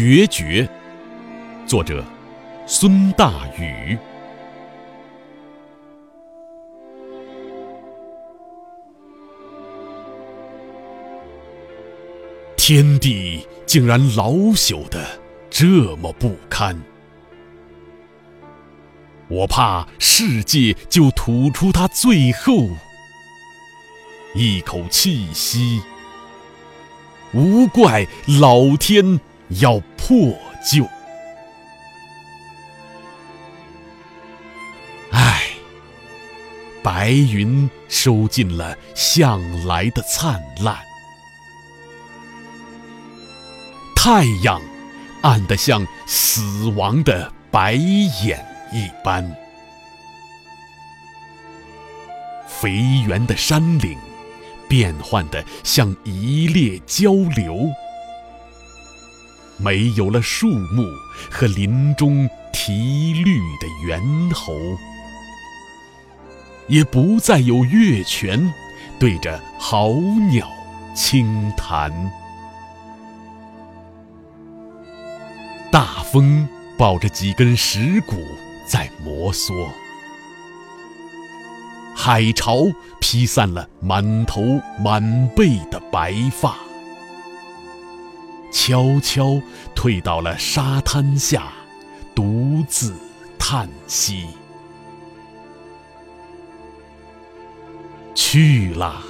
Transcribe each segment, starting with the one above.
决绝，作者孙大宇。天地竟然老朽的这么不堪，我怕世界就吐出它最后一口气息。无怪老天要破旧，唉，白云收尽了向来的灿烂，太阳暗得像死亡的白眼一般，肥圆的山岭。变幻的像一列交流，没有了树木和林中啼绿的猿猴，也不再有月泉对着好鸟轻弹。大风抱着几根石骨在摩挲。海潮披散了满头满背的白发，悄悄退到了沙滩下，独自叹息。去了，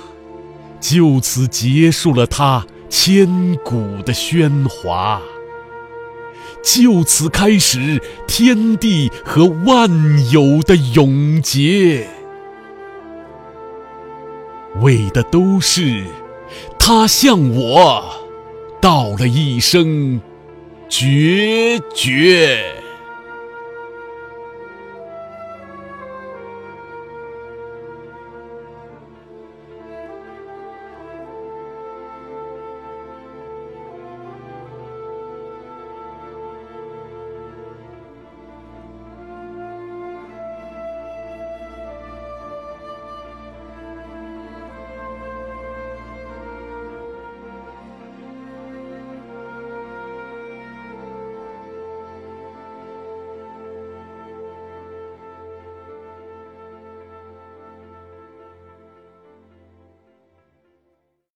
就此结束了他千古的喧哗，就此开始天地和万有的永劫。为的都是，他向我道了一声决绝。